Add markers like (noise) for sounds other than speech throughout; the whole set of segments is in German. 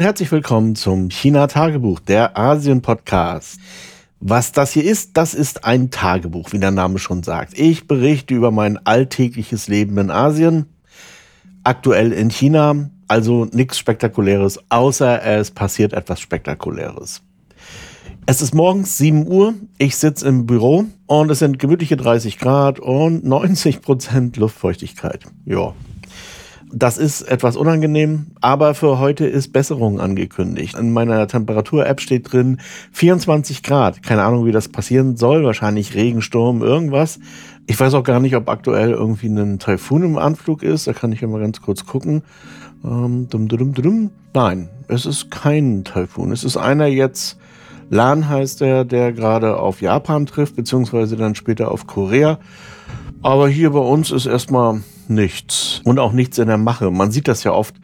und herzlich willkommen zum China-Tagebuch, der Asien-Podcast. Was das hier ist, das ist ein Tagebuch, wie der Name schon sagt. Ich berichte über mein alltägliches Leben in Asien, aktuell in China, also nichts Spektakuläres, außer es passiert etwas Spektakuläres. Es ist morgens 7 Uhr, ich sitze im Büro und es sind gemütliche 30 Grad und 90 Prozent Luftfeuchtigkeit. Ja, das ist etwas unangenehm, aber für heute ist Besserung angekündigt. In meiner Temperatur-App steht drin 24 Grad. Keine Ahnung, wie das passieren soll. Wahrscheinlich Regensturm, irgendwas. Ich weiß auch gar nicht, ob aktuell irgendwie ein Taifun im Anflug ist. Da kann ich ja mal ganz kurz gucken. Ähm, dum, dum, dum, Nein, es ist kein Taifun. Es ist einer jetzt, Lan heißt der, der gerade auf Japan trifft, beziehungsweise dann später auf Korea. Aber hier bei uns ist erstmal nichts. Und auch nichts in der Mache. Man sieht das ja oft,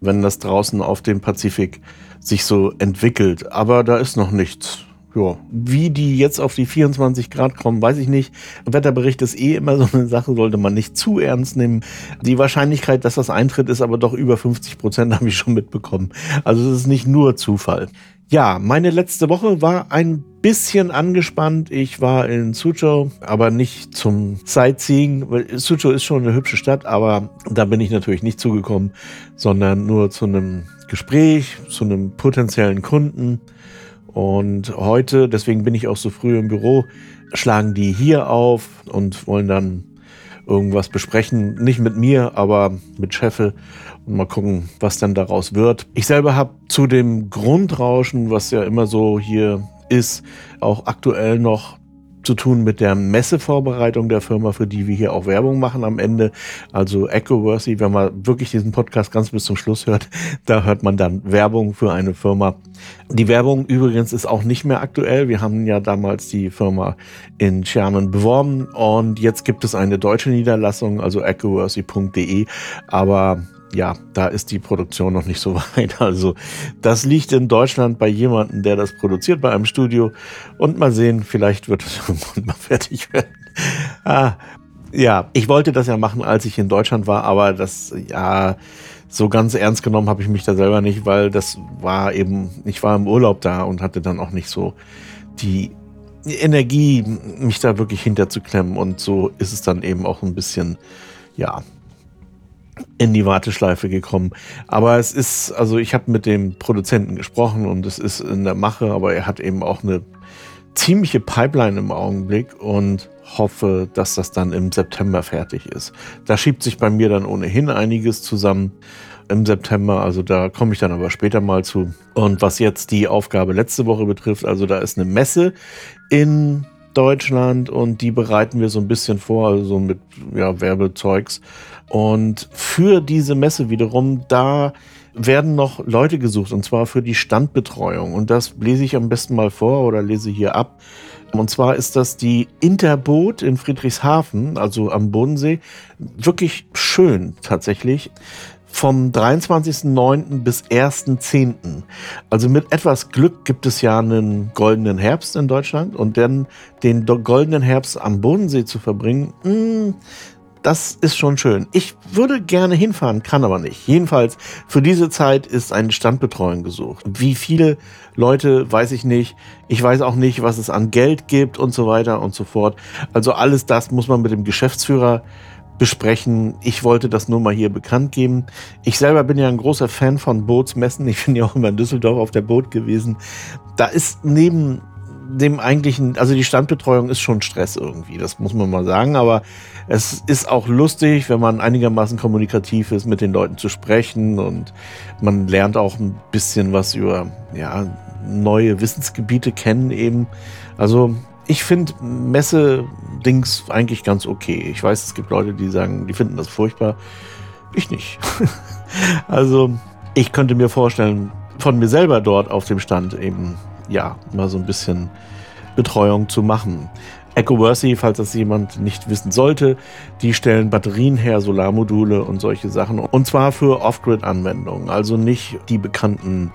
wenn das draußen auf dem Pazifik sich so entwickelt. Aber da ist noch nichts. Ja. Wie die jetzt auf die 24 Grad kommen, weiß ich nicht. Wetterbericht ist eh immer (laughs) so eine Sache, sollte man nicht zu ernst nehmen. Die Wahrscheinlichkeit, dass das eintritt, ist aber doch über 50 Prozent, (laughs) habe ich schon mitbekommen. Also es ist nicht nur Zufall. Ja, meine letzte Woche war ein bisschen angespannt. Ich war in Suzhou, aber nicht zum Sightseeing. Suzhou ist schon eine hübsche Stadt, aber da bin ich natürlich nicht zugekommen, sondern nur zu einem Gespräch, zu einem potenziellen Kunden. Und heute, deswegen bin ich auch so früh im Büro, schlagen die hier auf und wollen dann irgendwas besprechen. Nicht mit mir, aber mit Scheffel und mal gucken, was dann daraus wird. Ich selber habe zu dem Grundrauschen, was ja immer so hier ist, auch aktuell noch zu tun mit der Messevorbereitung der Firma, für die wir hier auch Werbung machen am Ende. Also EcoWorthy, wenn man wirklich diesen Podcast ganz bis zum Schluss hört, da hört man dann Werbung für eine Firma. Die Werbung übrigens ist auch nicht mehr aktuell. Wir haben ja damals die Firma in Sherman beworben und jetzt gibt es eine deutsche Niederlassung, also ecoworthy.de, aber ja, da ist die Produktion noch nicht so (laughs) weit. Also das liegt in Deutschland bei jemandem, der das produziert, bei einem Studio. Und mal sehen, vielleicht wird es (laughs) irgendwann mal fertig werden. Ah, ja, ich wollte das ja machen, als ich in Deutschland war, aber das, ja, so ganz ernst genommen habe ich mich da selber nicht, weil das war eben, ich war im Urlaub da und hatte dann auch nicht so die Energie, mich da wirklich hinterzuklemmen. Und so ist es dann eben auch ein bisschen, ja, in die Warteschleife gekommen. Aber es ist, also ich habe mit dem Produzenten gesprochen und es ist in der Mache, aber er hat eben auch eine ziemliche Pipeline im Augenblick und hoffe, dass das dann im September fertig ist. Da schiebt sich bei mir dann ohnehin einiges zusammen im September, also da komme ich dann aber später mal zu. Und was jetzt die Aufgabe letzte Woche betrifft, also da ist eine Messe in Deutschland und die bereiten wir so ein bisschen vor, also mit ja, Werbezeugs. Und für diese Messe wiederum, da werden noch Leute gesucht und zwar für die Standbetreuung. Und das lese ich am besten mal vor oder lese hier ab. Und zwar ist das die Interboot in Friedrichshafen, also am Bodensee. Wirklich schön tatsächlich vom 23.09. bis 1.10. Also mit etwas Glück gibt es ja einen goldenen Herbst in Deutschland und dann den goldenen Herbst am Bodensee zu verbringen, mh, hm, das ist schon schön. Ich würde gerne hinfahren, kann aber nicht. Jedenfalls, für diese Zeit ist eine Standbetreuung gesucht. Wie viele Leute, weiß ich nicht. Ich weiß auch nicht, was es an Geld gibt und so weiter und so fort. Also alles das muss man mit dem Geschäftsführer besprechen. Ich wollte das nur mal hier bekannt geben. Ich selber bin ja ein großer Fan von Bootsmessen. Ich bin ja auch immer in Düsseldorf auf der Boot gewesen. Da ist neben dem eigentlichen, also die Standbetreuung ist schon Stress irgendwie, das muss man mal sagen, aber es ist auch lustig, wenn man einigermaßen kommunikativ ist, mit den Leuten zu sprechen und man lernt auch ein bisschen was über ja, neue Wissensgebiete kennen eben. Also ich finde Messe-Dings eigentlich ganz okay. Ich weiß, es gibt Leute, die sagen, die finden das furchtbar. Ich nicht. (laughs) also ich könnte mir vorstellen, von mir selber dort auf dem Stand eben, ja, mal so ein bisschen Betreuung zu machen. EcoWorthy, falls das jemand nicht wissen sollte, die stellen Batterien her, Solarmodule und solche Sachen. Und zwar für Off-Grid-Anwendungen, also nicht die bekannten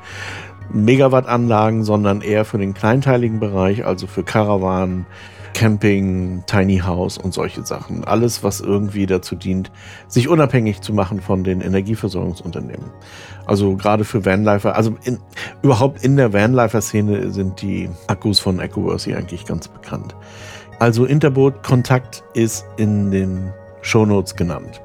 Megawatt-Anlagen, sondern eher für den kleinteiligen Bereich, also für Karawanen, Camping, Tiny House und solche Sachen. Alles, was irgendwie dazu dient, sich unabhängig zu machen von den Energieversorgungsunternehmen. Also gerade für Vanlifer, also in, überhaupt in der Vanlifer-Szene sind die Akkus von EcoVerse eigentlich ganz bekannt. Also Interboot Kontakt ist in den Shownotes genannt.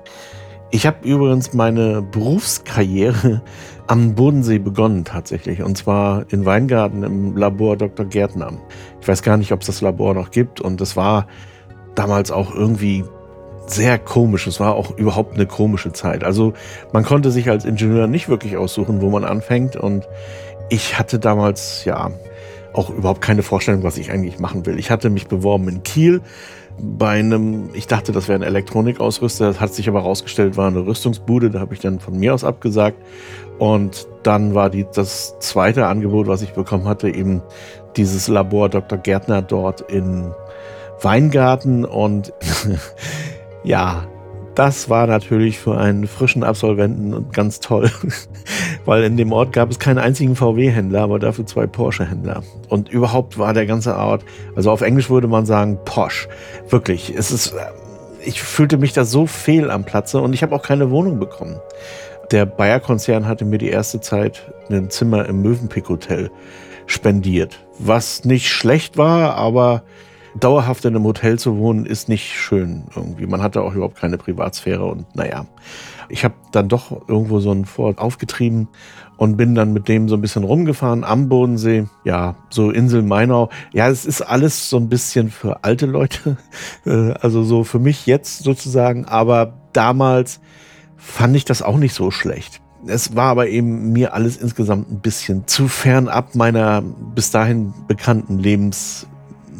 Ich habe übrigens meine Berufskarriere am Bodensee begonnen tatsächlich. Und zwar in Weingarten im Labor Dr. Gärtner. Ich weiß gar nicht, ob es das Labor noch gibt. Und es war damals auch irgendwie sehr komisch. Es war auch überhaupt eine komische Zeit. Also man konnte sich als Ingenieur nicht wirklich aussuchen, wo man anfängt. Und ich hatte damals ja auch überhaupt keine Vorstellung, was ich eigentlich machen will. Ich hatte mich beworben in Kiel bei einem, ich dachte, das wäre ein Elektronikausrüster, das hat sich aber herausgestellt, war eine Rüstungsbude, da habe ich dann von mir aus abgesagt. Und dann war die, das zweite Angebot, was ich bekommen hatte, eben dieses Labor Dr. Gärtner dort in Weingarten. Und (laughs) ja, das war natürlich für einen frischen Absolventen ganz toll, (laughs) weil in dem Ort gab es keinen einzigen VW-Händler, aber dafür zwei Porsche-Händler. Und überhaupt war der ganze Ort, also auf Englisch würde man sagen Posch. Wirklich, es ist, äh, ich fühlte mich da so fehl am Platze und ich habe auch keine Wohnung bekommen. Der Bayer-Konzern hatte mir die erste Zeit ein Zimmer im Mövenpick-Hotel spendiert, was nicht schlecht war, aber dauerhaft in einem Hotel zu wohnen, ist nicht schön irgendwie. Man hatte auch überhaupt keine Privatsphäre und naja. Ich habe dann doch irgendwo so ein Ford aufgetrieben und bin dann mit dem so ein bisschen rumgefahren am Bodensee. Ja, so Insel Mainau. Ja, es ist alles so ein bisschen für alte Leute. (laughs) Äh, also so für mich jetzt sozusagen. Aber damals fand ich das auch nicht so schlecht. Es war aber eben mir alles insgesamt ein bisschen zu fern ab meiner bis dahin bekannten Lebens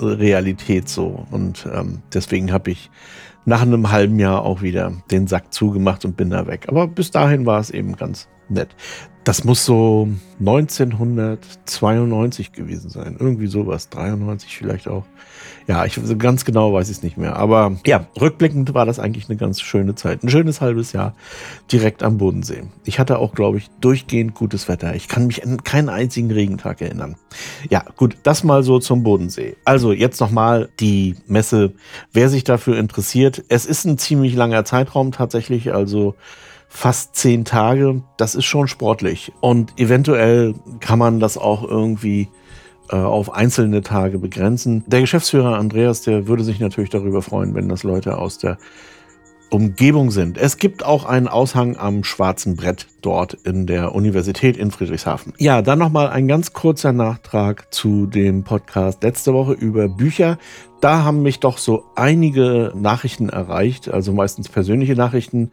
Realität so. Und ähm, deswegen habe ich nach einem halben Jahr auch wieder den Sack zugemacht und bin da weg. Aber bis dahin war es eben ganz nett. Das muss so 1992 gewesen sein. Irgendwie sowas. 93 vielleicht auch. Ja, ich ganz genau weiß ich es nicht mehr. Aber ja, rückblickend war das eigentlich eine ganz schöne Zeit. Ein schönes halbes Jahr direkt am Bodensee. Ich hatte auch, glaube ich, durchgehend gutes Wetter. Ich kann mich an keinen einzigen Regentag erinnern. Ja, gut, das mal so zum Bodensee. Also jetzt nochmal die Messe. Wer sich dafür interessiert, es ist ein ziemlich langer Zeitraum tatsächlich. Also fast zehn Tage, das ist schon sportlich. Und eventuell kann man das auch irgendwie äh, auf einzelne Tage begrenzen. Der Geschäftsführer Andreas, der würde sich natürlich darüber freuen, wenn das Leute aus der Umgebung sind. Es gibt auch einen Aushang am schwarzen Brett dort in der Universität in Friedrichshafen. Ja, dann nochmal ein ganz kurzer Nachtrag zu dem Podcast letzte Woche über Bücher. Da haben mich doch so einige Nachrichten erreicht, also meistens persönliche Nachrichten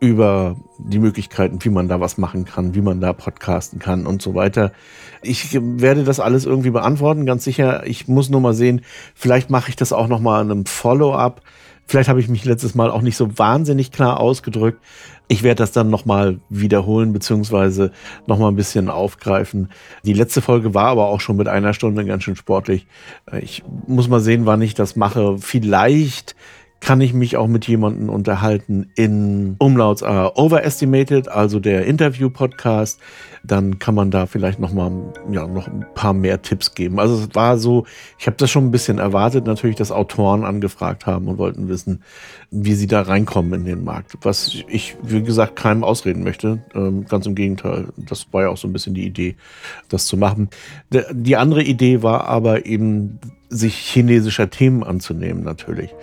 über die Möglichkeiten, wie man da was machen kann, wie man da podcasten kann und so weiter. Ich werde das alles irgendwie beantworten, ganz sicher. Ich muss nur mal sehen, vielleicht mache ich das auch noch mal in einem Follow-up. Vielleicht habe ich mich letztes Mal auch nicht so wahnsinnig klar ausgedrückt. Ich werde das dann nochmal wiederholen, beziehungsweise nochmal ein bisschen aufgreifen. Die letzte Folge war aber auch schon mit einer Stunde ganz schön sportlich. Ich muss mal sehen, wann ich das mache. Vielleicht kann ich mich auch mit jemandem unterhalten in Umlauts uh, Overestimated, also der Interview-Podcast. Dann kann man da vielleicht noch mal ja, noch ein paar mehr Tipps geben. Also es war so, ich habe das schon ein bisschen erwartet, natürlich, dass Autoren angefragt haben und wollten wissen, wie sie da reinkommen in den Markt. Was ich, wie gesagt, keinem ausreden möchte. Ähm, ganz im Gegenteil. Das war ja auch so ein bisschen die Idee, das zu machen. Die andere Idee war aber eben, sich chinesischer Themen anzunehmen natürlich,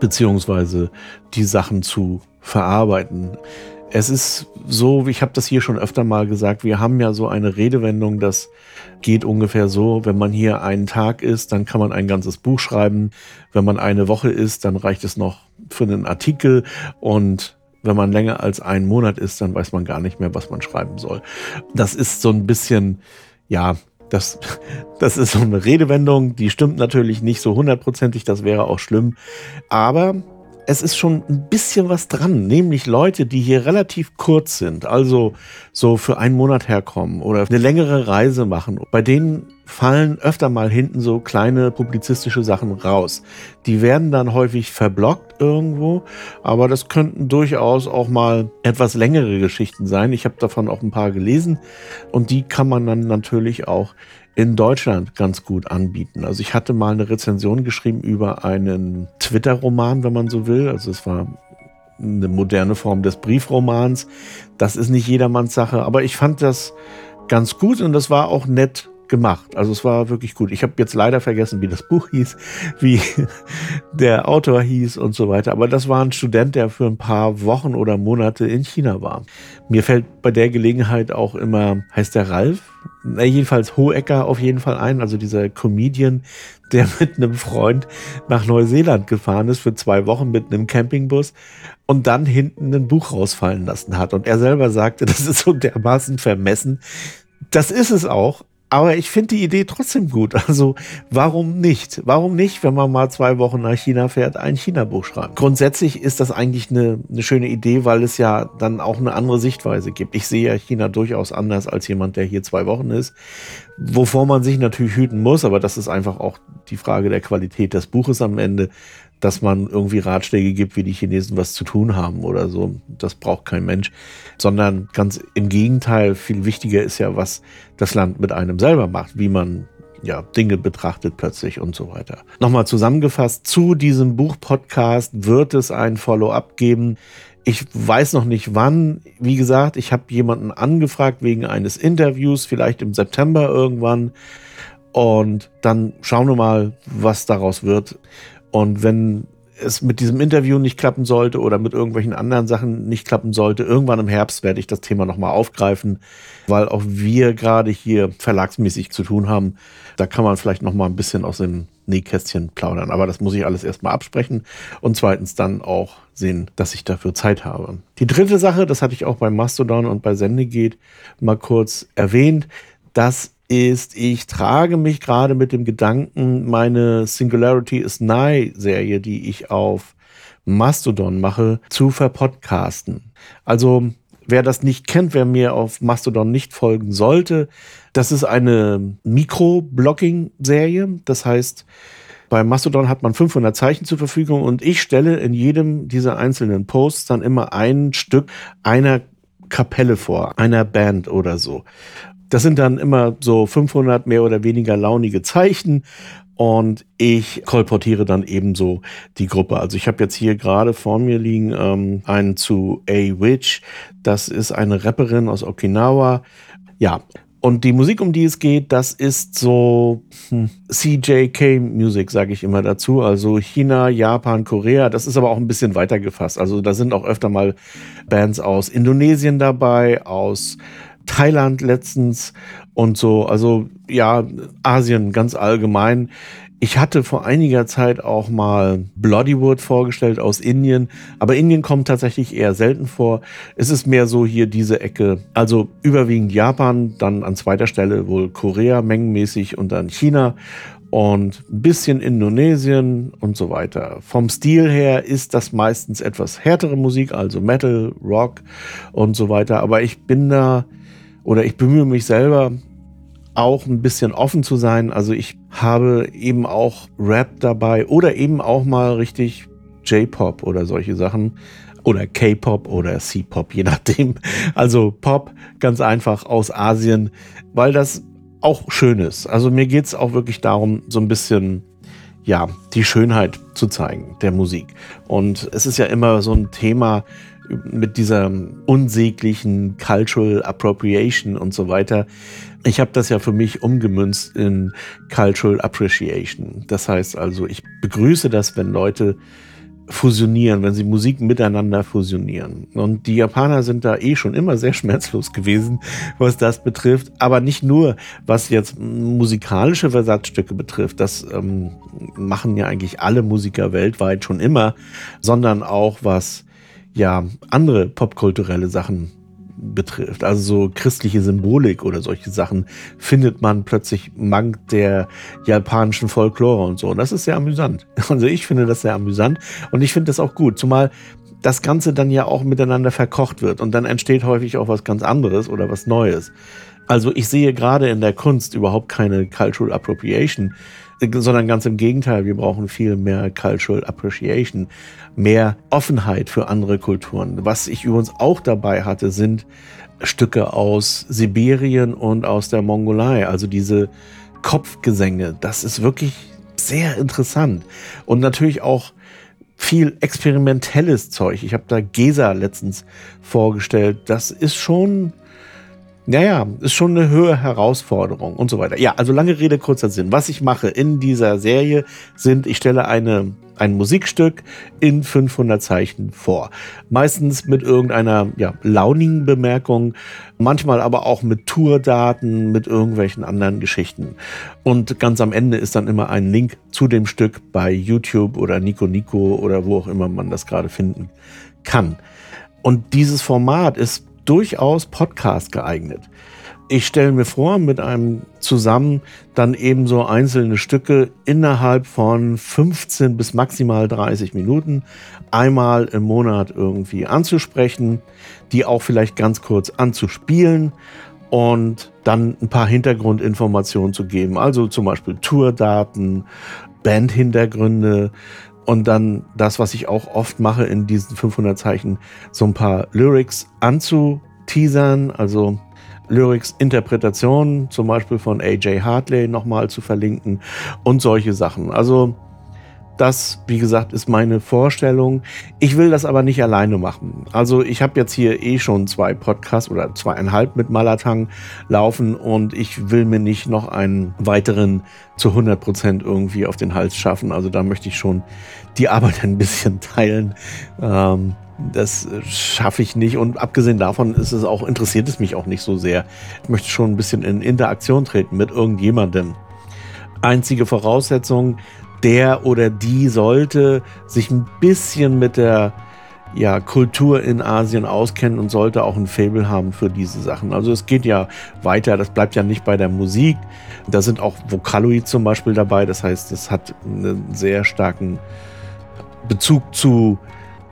beziehungsweise die Sachen zu verarbeiten. Es ist so, ich habe das hier schon öfter mal gesagt, wir haben ja so eine Redewendung, das geht ungefähr so, wenn man hier einen Tag ist, dann kann man ein ganzes Buch schreiben. Wenn man eine Woche ist, dann reicht es noch für einen Artikel und wenn man länger als einen Monat ist, dann weiß man gar nicht mehr, was man schreiben soll. Das ist so ein bisschen, ja, das, (laughs) das ist so eine Redewendung, die stimmt natürlich nicht so hundertprozentig, das wäre auch schlimm. Aber es ist schon ein bisschen was dran, nämlich Leute, die hier relativ kurz sind, also so für einen Monat herkommen oder eine längere Reise machen. Bei denen fallen öfter mal hinten so kleine publizistische Sachen raus. Die werden dann häufig verblockt irgendwo, aber das könnten durchaus auch mal etwas längere Geschichten sein. Ich habe davon auch ein paar gelesen und die kann man dann natürlich auch in Deutschland ganz gut anbieten. Also ich hatte mal eine Rezension geschrieben über einen Twitter-Roman, wenn man so will. Also es war eine moderne Form des Briefromans. Das ist nicht jedermanns Sache, aber ich fand das ganz gut und das war auch nett gemacht. Also es war wirklich gut. Ich habe jetzt leider vergessen, wie das Buch hieß, wie (laughs) der Autor hieß und so weiter. Aber das war ein Student, der für ein paar Wochen oder Monate in China war. Mir fällt bei der Gelegenheit auch immer, heißt der Ralf? Na, jedenfalls Hohecker auf jeden Fall ein, also dieser Comedian, der mit einem Freund nach Neuseeland gefahren ist für zwei Wochen mit einem Campingbus und dann hinten ein Buch rausfallen lassen hat. Und er selber sagte, (laughs) das ist so dermaßen vermessen. Das ist es auch, aber ich finde die Idee trotzdem gut. (laughs) Also warum nicht? Warum nicht, wenn man mal zwei Wochen nach China fährt, ein China-Buch schreibt? Grundsätzlich ist das eigentlich eine, eine schöne Idee, weil es ja dann auch eine andere Sichtweise gibt. Ich sehe ja China durchaus anders als jemand, der hier zwei Wochen ist. Wovor man sich natürlich hüten muss, aber das ist einfach auch die Frage der Qualität des Buches am Ende dass man irgendwie Ratschläge gibt, wie die Chinesen was zu tun haben oder so. Das braucht kein Mensch, sondern ganz im Gegenteil, viel wichtiger ist ja, was das Land mit einem selber macht, wie man ja, Dinge betrachtet plötzlich und so weiter. Nochmal zusammengefasst, zu diesem Buch-Podcast wird es ein Follow-up geben. Ich weiß noch nicht wann. Wie gesagt, ich habe jemanden angefragt wegen eines Interviews, vielleicht im September irgendwann. Und dann schauen wir mal, was daraus wird. Und wenn es mit diesem Interview nicht klappen sollte oder mit irgendwelchen anderen Sachen nicht klappen sollte, irgendwann im Herbst werde ich das Thema nochmal aufgreifen, weil auch wir gerade hier verlagsmäßig zu tun haben. Da kann man vielleicht nochmal ein bisschen aus dem Nähkästchen plaudern. Aber das muss ich alles erstmal absprechen und zweitens dann auch sehen, dass ich dafür Zeit habe. Die dritte Sache, das hatte ich auch bei Mastodon und bei Sendegeht mal kurz erwähnt, dass ist, ich trage mich gerade mit dem Gedanken, meine Singularity is Nigh Serie, die ich auf Mastodon mache, zu verpodcasten. Also, wer das nicht kennt, wer mir auf Mastodon nicht folgen sollte, das ist eine Mikro-Blogging-Serie. Das heißt, bei Mastodon hat man 500 Zeichen zur Verfügung und ich stelle in jedem dieser einzelnen Posts dann immer ein Stück einer Kapelle vor, einer Band oder so. Das sind dann immer so 500 mehr oder weniger launige Zeichen und ich kolportiere dann ebenso die Gruppe. Also ich habe jetzt hier gerade vor mir liegen ähm, einen zu A Witch. Das ist eine Rapperin aus Okinawa. Ja, und die Musik, um die es geht, das ist so hm, CJK Music, sage ich immer dazu. Also China, Japan, Korea. Das ist aber auch ein bisschen weiter gefasst. Also da sind auch öfter mal Bands aus Indonesien dabei, aus Thailand letztens und so. Also ja, Asien ganz allgemein. Ich hatte vor einiger Zeit auch mal Bloodywood vorgestellt aus Indien, aber Indien kommt tatsächlich eher selten vor. Es ist mehr so hier diese Ecke, also überwiegend Japan, dann an zweiter Stelle wohl Korea mengenmäßig und dann China und ein bisschen Indonesien und so weiter. Vom Stil her ist das meistens etwas härtere Musik, also Metal, Rock und so weiter, aber ich bin da oder ich bemühe mich selber auch ein bisschen offen zu sein. Also ich habe eben auch Rap dabei oder eben auch mal richtig J-Pop oder solche Sachen oder K-Pop oder C-Pop, je nachdem. Also Pop ganz einfach aus Asien, weil das auch schön ist. Also mir geht es auch wirklich darum, so ein bisschen ja, die Schönheit zu zeigen der Musik. Und es ist ja immer so ein Thema, mit dieser unsäglichen Cultural Appropriation und so weiter. Ich habe das ja für mich umgemünzt in Cultural Appreciation. Das heißt also, ich begrüße das, wenn Leute fusionieren, wenn sie Musik miteinander fusionieren. Und die Japaner sind da eh schon immer sehr (laughs) schmerzlos gewesen, was das betrifft. Aber nicht nur, was jetzt musikalische Versatzstücke betrifft. Das ähm, machen ja eigentlich alle Musiker weltweit schon immer, sondern auch was ja andere popkulturelle Sachen betrifft, also so christliche Symbolik oder solche Sachen, findet man plötzlich mank der japanischen Folklore und so. Und das ist sehr amüsant. (laughs) Also ich finde das sehr amüsant und ich finde das auch gut. Zumal das Ganze dann ja auch miteinander verkocht wird und dann entsteht häufig auch was ganz anderes oder was Neues. Also ich sehe gerade in der Kunst überhaupt keine Cultural Appropriation, sondern ganz im Gegenteil, wir brauchen viel mehr Cultural Appreciation, mehr Offenheit für andere Kulturen. Was ich übrigens auch dabei hatte, sind Stücke aus Sibirien und aus der Mongolei, also diese Kopfgesänge. Das ist wirklich sehr interessant und natürlich auch viel experimentelles Zeug. Ich habe da Gesa letztens vorgestellt. Das ist schon naja, ist schon eine höhere Herausforderung und so weiter. Ja, also lange Rede, kurzer Sinn. Was ich mache in dieser Serie sind, ich stelle eine, ein Musikstück in 500 Zeichen vor. Meistens mit irgendeiner ja, launigen Bemerkung, manchmal aber auch mit Tourdaten, mit irgendwelchen anderen Geschichten. Und ganz am Ende ist dann immer ein Link zu dem Stück bei YouTube oder Nico Nico oder wo auch immer man das gerade finden kann. Und dieses Format ist durchaus Podcast geeignet. Ich stelle mir vor, mit einem zusammen dann eben so einzelne Stücke innerhalb von 15 bis maximal 30 Minuten einmal im Monat irgendwie anzusprechen, die auch vielleicht ganz kurz anzuspielen und dann ein paar Hintergrundinformationen zu geben. Also zum Beispiel Tourdaten, Bandhintergründe, und dann das, was ich auch oft mache in diesen 500 Zeichen, so ein paar Lyrics anzuteasern, also Lyrics Interpretationen, zum Beispiel von AJ Hartley nochmal zu verlinken und solche Sachen. Also das, wie gesagt, ist meine Vorstellung. Ich will das aber nicht alleine machen. Also ich habe jetzt hier eh schon zwei Podcasts oder zweieinhalb mit Malatang laufen und ich will mir nicht noch einen weiteren zu 100 Prozent irgendwie auf den Hals schaffen. Also da möchte ich schon die Arbeit (laughs) ein bisschen teilen. Ähm, das schaffe ich nicht und abgesehen davon ist es auch, interessiert es mich auch nicht so sehr. Ich möchte schon ein bisschen in Interaktion treten mit irgendjemandem. Einzige Voraussetzung, der oder die sollte sich ein bisschen mit der ja, Kultur in Asien auskennen und sollte auch ein Fable haben für diese Sachen. Also es geht ja weiter, das bleibt ja nicht bei der Musik. Da sind auch Vocaloid zum Beispiel dabei, das heißt, es hat einen sehr starken Bezug zu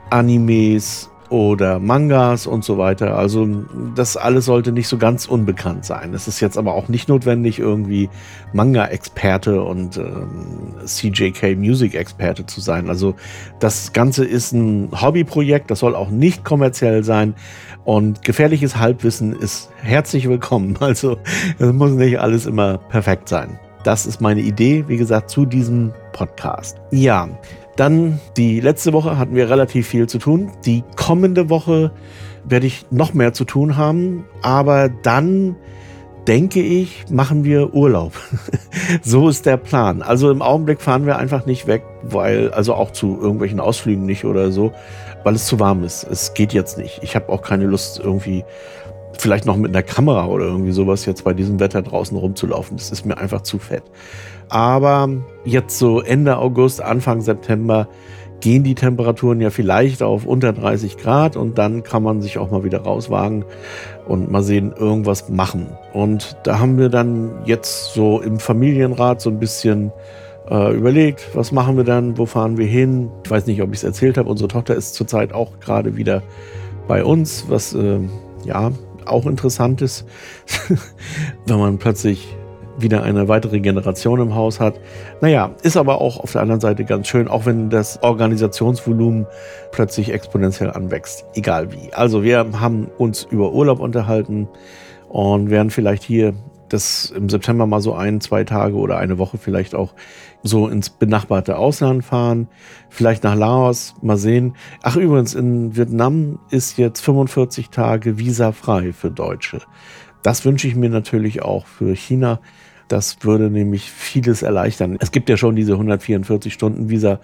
Animes oder Mangas und so weiter. Also das alles sollte nicht so ganz unbekannt sein. Es ist jetzt aber auch nicht notwendig, irgendwie Manga-Experte und ähm, CJK-Music-Experte zu sein. Also das Ganze ist ein Hobbyprojekt, das soll auch nicht kommerziell sein. Und gefährliches Halbwissen ist herzlich willkommen. (laughs) Also es muss nicht alles immer perfekt sein. Das ist meine Idee, wie gesagt, zu diesem Podcast. Ja, dann die letzte Woche hatten wir relativ viel zu tun. Die kommende Woche werde ich noch mehr zu tun haben, aber dann denke ich, machen wir Urlaub. (laughs) so ist der Plan. Also im Augenblick fahren wir einfach nicht weg, weil, also auch zu irgendwelchen Ausflügen nicht oder so, weil es zu warm ist. Es geht jetzt nicht. Ich habe auch keine Lust, irgendwie vielleicht noch mit einer Kamera oder irgendwie sowas jetzt bei diesem Wetter draußen rumzulaufen. Das ist mir einfach zu fett. Aber jetzt so Ende August, Anfang September gehen die Temperaturen ja vielleicht auf unter 30 Grad und dann kann man sich auch mal wieder rauswagen und mal sehen, irgendwas machen. Und da haben wir dann jetzt so im Familienrat so ein bisschen äh, überlegt, was machen wir dann, wo fahren wir hin. Ich weiß nicht, ob ich es erzählt habe, unsere Tochter ist zurzeit auch gerade wieder bei uns, was äh, ja auch interessant ist, (laughs) wenn man plötzlich wieder eine weitere Generation im Haus hat. Naja, ist aber auch auf der anderen Seite ganz schön, auch wenn das Organisationsvolumen plötzlich exponentiell anwächst. Egal wie. Also wir haben uns über Urlaub unterhalten und werden vielleicht hier das im September mal so ein, zwei Tage oder eine Woche vielleicht auch so ins benachbarte Ausland fahren, vielleicht nach Laos, mal sehen. Ach übrigens, in Vietnam ist jetzt 45 Tage visafrei für Deutsche. Das wünsche ich mir natürlich auch für China. Das würde nämlich vieles erleichtern. Es gibt ja schon diese 144 Stunden Visa,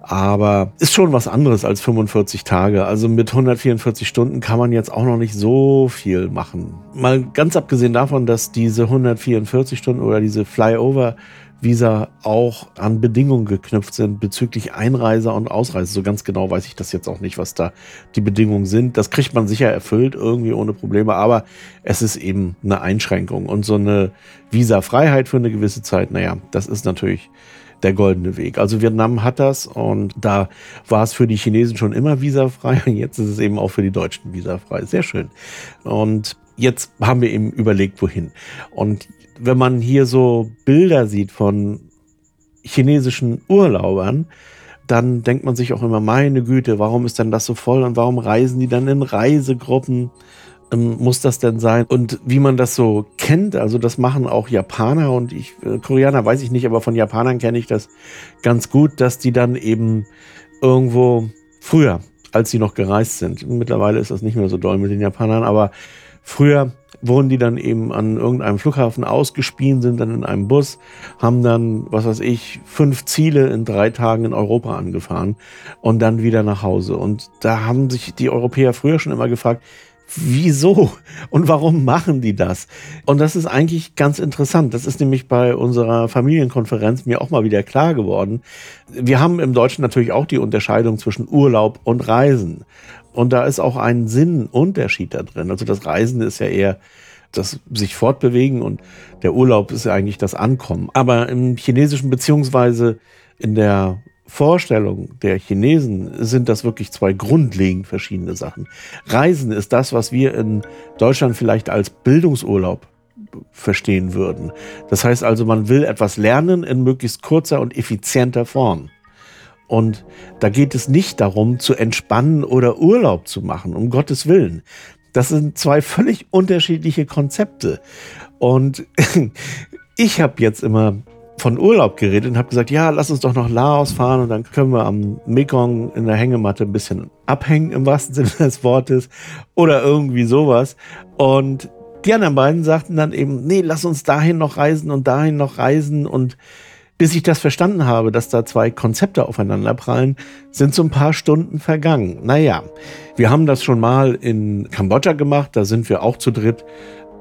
aber ist schon was anderes als 45 Tage. Also mit 144 Stunden kann man jetzt auch noch nicht so viel machen. Mal ganz abgesehen davon, dass diese 144 Stunden oder diese Flyover Visa auch an Bedingungen geknüpft sind bezüglich Einreise und Ausreise. So ganz genau weiß ich das jetzt auch nicht, was da die Bedingungen sind. Das kriegt man sicher erfüllt, irgendwie ohne Probleme, aber es ist eben eine Einschränkung. Und so eine Visa-Freiheit für eine gewisse Zeit, naja, das ist natürlich der goldene Weg. Also Vietnam hat das und da war es für die Chinesen schon immer visafrei und jetzt ist es eben auch für die Deutschen visafrei. Sehr schön. Und jetzt haben wir eben überlegt, wohin. Und wenn man hier so Bilder sieht von chinesischen Urlaubern, dann denkt man sich auch immer, meine Güte, warum ist denn das so voll und warum reisen die dann in Reisegruppen? Ähm, muss das denn sein? Und wie man das so kennt, also das machen auch Japaner und ich, äh, Koreaner weiß ich nicht, aber von Japanern kenne ich das ganz gut, dass die dann eben irgendwo früher, als sie noch gereist sind, mittlerweile ist das nicht mehr so doll mit den Japanern, aber früher wurden die dann eben an irgendeinem Flughafen ausgespien, sind dann in einem Bus, haben dann, was weiß ich, fünf Ziele in drei Tagen in Europa angefahren und dann wieder nach Hause. Und da haben sich die Europäer früher schon immer gefragt, wieso (laughs) und warum machen die das? Und das ist eigentlich ganz interessant. Das ist nämlich bei unserer Familienkonferenz mir auch mal wieder klar geworden. Wir haben im Deutschen natürlich auch die Unterscheidung zwischen Urlaub und Reisen. Und da ist auch ein Sinnunterschied da drin. Also das Reisen ist ja eher das sich fortbewegen und der Urlaub ist ja eigentlich das Ankommen. Aber im Chinesischen beziehungsweise in der Vorstellung der Chinesen sind das wirklich zwei grundlegend verschiedene Sachen. Reisen ist das, was wir in Deutschland vielleicht als Bildungsurlaub verstehen würden. Das heißt also, man will etwas lernen in möglichst kurzer und effizienter Form. Und da geht es nicht darum, zu entspannen oder Urlaub zu machen, um Gottes Willen. Das sind zwei völlig unterschiedliche Konzepte. Und (laughs) ich habe jetzt immer von Urlaub geredet und habe gesagt, ja, lass uns doch nach Laos fahren und dann können wir am Mekong in der Hängematte ein bisschen abhängen im wahrsten Sinne des Wortes oder irgendwie sowas. Und die anderen beiden sagten dann eben, nee, lass uns dahin noch reisen und dahin noch reisen und bis ich das verstanden habe, dass da zwei Konzepte aufeinander prallen, sind so ein paar Stunden vergangen. Naja, wir haben das schon mal in Kambodscha gemacht, da sind wir auch zu dritt.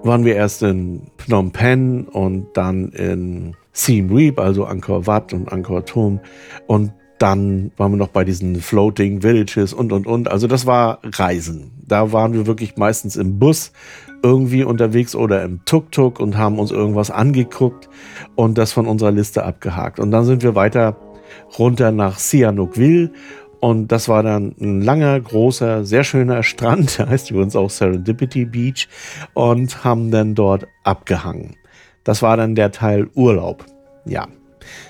Waren wir erst in Phnom Penh und dann in Siem Reap, also Angkor Wat und Angkor Thom. Und dann waren wir noch bei diesen Floating Villages und, und, und. Also das war Reisen. Da waren wir wirklich meistens im Bus irgendwie unterwegs oder im Tuk-Tuk und haben uns irgendwas angeguckt und das von unserer Liste abgehakt. Und dann sind wir weiter runter nach Sihanoukville und das war dann ein langer, großer, sehr schöner Strand, (laughs) der heißt übrigens auch Serendipity Beach und haben dann dort abgehangen. Das war dann der Teil Urlaub. Ja,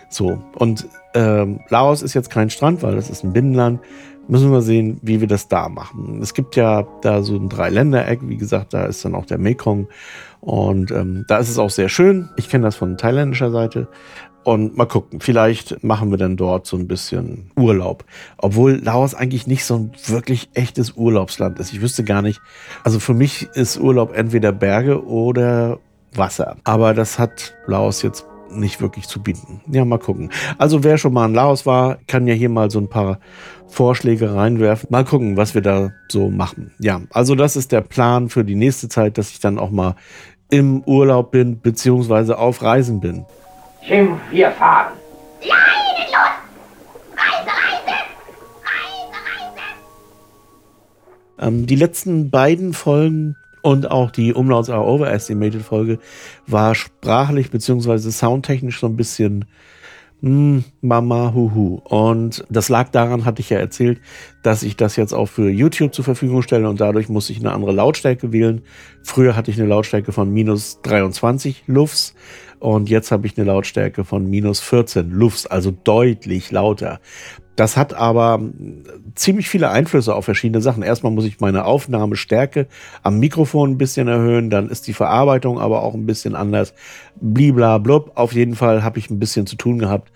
so. Und ähm, Laos ist jetzt kein Strand, weil das ist ein Binnenland. Müssen wir sehen, wie wir das da machen. Es gibt ja da so ein Dreiländereck, wie gesagt, da ist dann auch der Mekong. Und ähm, da ist es auch sehr schön. Ich kenne das von thailändischer Seite. Und mal gucken, vielleicht machen wir dann dort so ein bisschen Urlaub. Obwohl Laos eigentlich nicht so ein wirklich echtes Urlaubsland ist. Ich wüsste gar nicht. Also für mich ist Urlaub entweder Berge oder Wasser. Aber das hat Laos jetzt nicht wirklich zu bieten. Ja, mal gucken. Also wer schon mal in Laos war, kann ja hier mal so ein paar Vorschläge reinwerfen. Mal gucken, was wir da so machen. Ja, also das ist der Plan für die nächste Zeit, dass ich dann auch mal im Urlaub bin, beziehungsweise auf Reisen bin. Schimpf, wir fahren. Nein, los! Reise, Reise! Reise, Reise! Ähm, die letzten beiden Folgen und auch die Umlauts are overestimated Folge war sprachlich beziehungsweise soundtechnisch so ein bisschen hm, Mama Huhu. Und das lag daran, hatte ich ja erzählt, dass ich das jetzt auch für YouTube zur Verfügung stelle und dadurch muss ich eine andere Lautstärke wählen. Früher hatte ich eine Lautstärke von minus 23 Lufs und jetzt habe ich eine Lautstärke von minus 14 Lufs, also deutlich lauter. Das hat aber ziemlich viele Einflüsse auf verschiedene Sachen. Erstmal muss ich meine Aufnahmestärke am Mikrofon ein bisschen erhöhen, dann ist die Verarbeitung aber auch ein bisschen anders. Bliblablub. Auf jeden Fall habe ich ein bisschen zu tun gehabt,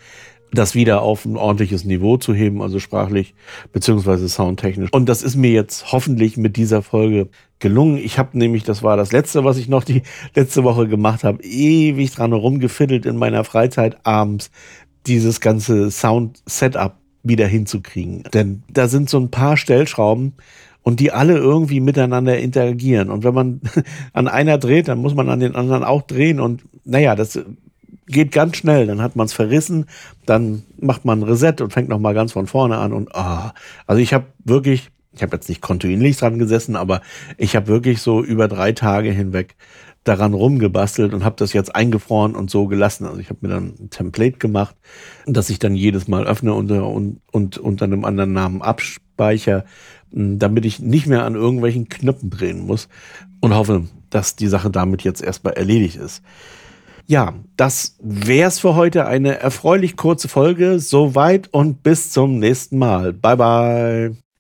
das wieder auf ein ordentliches Niveau zu heben, also sprachlich beziehungsweise soundtechnisch. Und das ist mir jetzt hoffentlich mit dieser Folge gelungen. Ich habe nämlich, das war das letzte, was ich noch die (laughs) letzte Woche gemacht habe, ewig dran rumgefiddelt in meiner Freizeit abends dieses ganze Sound-Setup wieder hinzukriegen. Denn da sind so ein paar Stellschrauben und die alle irgendwie miteinander interagieren. Und wenn man (laughs) an einer dreht, dann muss man an den anderen auch drehen. Und naja, das geht ganz schnell. Dann hat man es verrissen, dann macht man ein Reset und fängt nochmal ganz von vorne an. Und ah, also ich habe wirklich ich habe jetzt nicht kontinuierlich dran gesessen, aber ich habe wirklich so über drei Tage hinweg daran rumgebastelt und habe das jetzt eingefroren und so gelassen. Also ich habe mir dann ein Template gemacht, das ich dann jedes Mal öffne unter, und, und unter einem anderen Namen abspeichere, damit ich nicht mehr an irgendwelchen Knöpfen drehen muss und hoffe, dass die Sache damit jetzt erstmal erledigt ist. Ja, das wär's für heute. Eine erfreulich kurze Folge. Soweit und bis zum nächsten Mal. Bye bye.